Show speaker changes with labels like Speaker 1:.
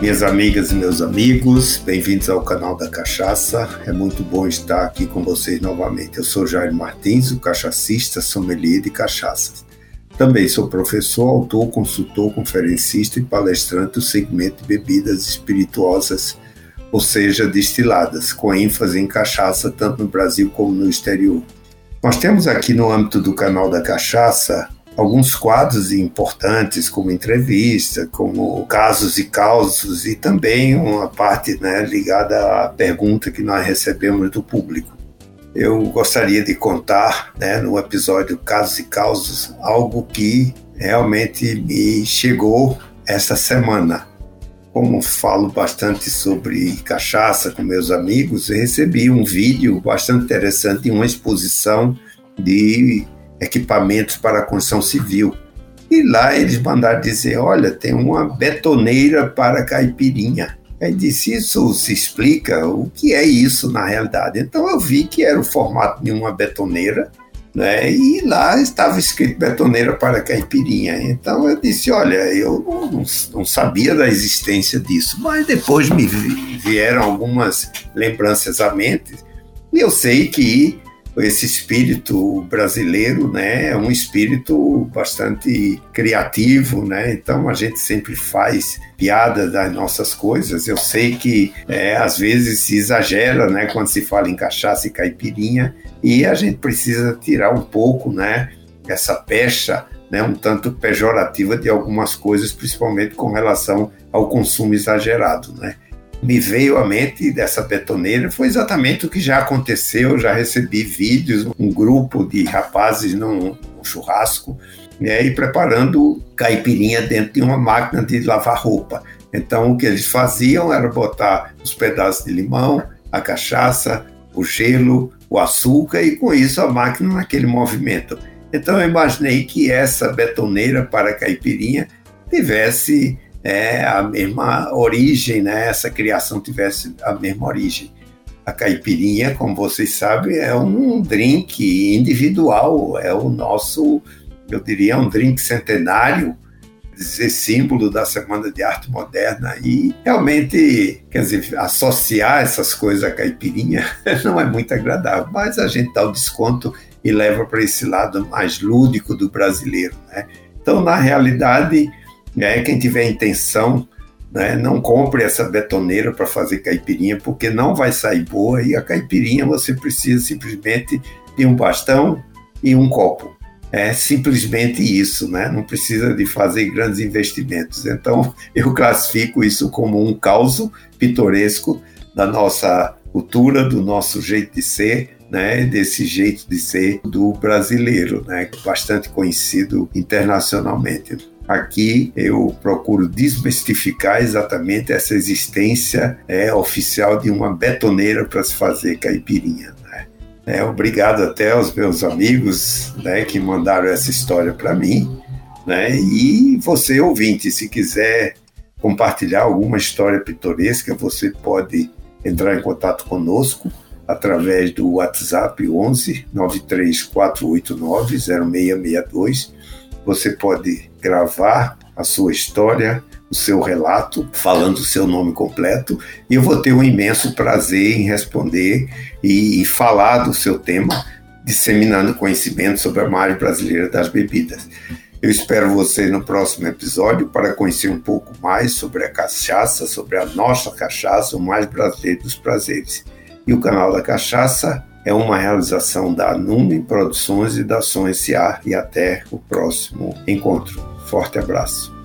Speaker 1: Minhas amigas e meus amigos, bem-vindos ao canal da Cachaça. É muito bom estar aqui com vocês novamente. Eu sou Jair Martins, o cachacista, sommelier de cachaças. Também sou professor, autor, consultor, conferencista e palestrante do segmento de bebidas espirituosas, ou seja, destiladas, com ênfase em cachaça tanto no Brasil como no exterior. Nós temos aqui no âmbito do canal da Cachaça alguns quadros importantes, como entrevista, como casos e causos, e também uma parte né, ligada à pergunta que nós recebemos do público. Eu gostaria de contar, né, no episódio Casos e Causos, algo que realmente me chegou esta semana. Como falo bastante sobre cachaça com meus amigos, recebi um vídeo bastante interessante de uma exposição de equipamentos para a construção civil. E lá eles mandaram dizer: olha, tem uma betoneira para caipirinha. Aí disse: Isso se explica o que é isso na realidade. Então eu vi que era o formato de uma betoneira, né? e lá estava escrito betoneira para caipirinha. Então eu disse: Olha, eu não, não, sabia da existência disso, mas depois me vieram algumas lembranças à mente. E eu sei que esse espírito brasileiro, né, é um espírito bastante criativo, né? Então a gente sempre faz piada das nossas coisas. Eu sei que é, às vezes se exagera, né, quando se fala em cachaça e caipirinha, e a gente precisa tirar um pouco, né, essa pecha, né, um tanto pejorativa de algumas coisas, principalmente com relação ao consumo exagerado, né? Me veio à mente dessa betoneira foi exatamente o que já aconteceu. Já recebi vídeos, um grupo de rapazes num, churrasco, né, e preparando caipirinha dentro de uma máquina de lavar roupa. Então, o que eles faziam era botar os pedaços de limão, a cachaça, o gelo, o açúcar, e com isso a máquina naquele movimento. Então, eu imaginei que essa betoneira para caipirinha tivesse é, a mesma origem, né? essa criação tivesse a mesma origem. A caipirinha, como vocês sabem, é um drink individual, é o nosso, eu diria, um drink centenário, dizer símbolo da Semana de Arte Moderna e realmente, quer dizer, associar essas coisas à caipirinha não é muito agradável, mas a gente dá o desconto e leva para esse lado mais lúdico do brasileiro, né? Então, na realidade, né? Quem tiver intenção, né, não compre essa betoneira para fazer caipirinha, porque não vai sair boa. E a caipirinha você precisa simplesmente de um bastão e um copo. É simplesmente isso, né? não precisa de fazer grandes investimentos. Então, eu classifico isso como um caos pitoresco da nossa cultura, do nosso jeito de ser, né, desse jeito de ser do brasileiro, né, bastante conhecido internacionalmente. Aqui eu procuro desmistificar exatamente essa existência é, oficial de uma betoneira para se fazer caipirinha. Né? É, obrigado até aos meus amigos né, que mandaram essa história para mim. Né? E você, ouvinte, se quiser compartilhar alguma história pitoresca, você pode entrar em contato conosco através do WhatsApp 11 93489 0662 você pode gravar a sua história, o seu relato, falando o seu nome completo, e eu vou ter um imenso prazer em responder e, e falar do seu tema, disseminando conhecimento sobre a área brasileira das bebidas. Eu espero você no próximo episódio para conhecer um pouco mais sobre a cachaça, sobre a nossa cachaça, o mais brasileiro dos prazeres. E o canal da Cachaça é uma realização da Nume Produções e da Som S.A. E até o próximo encontro. Forte abraço.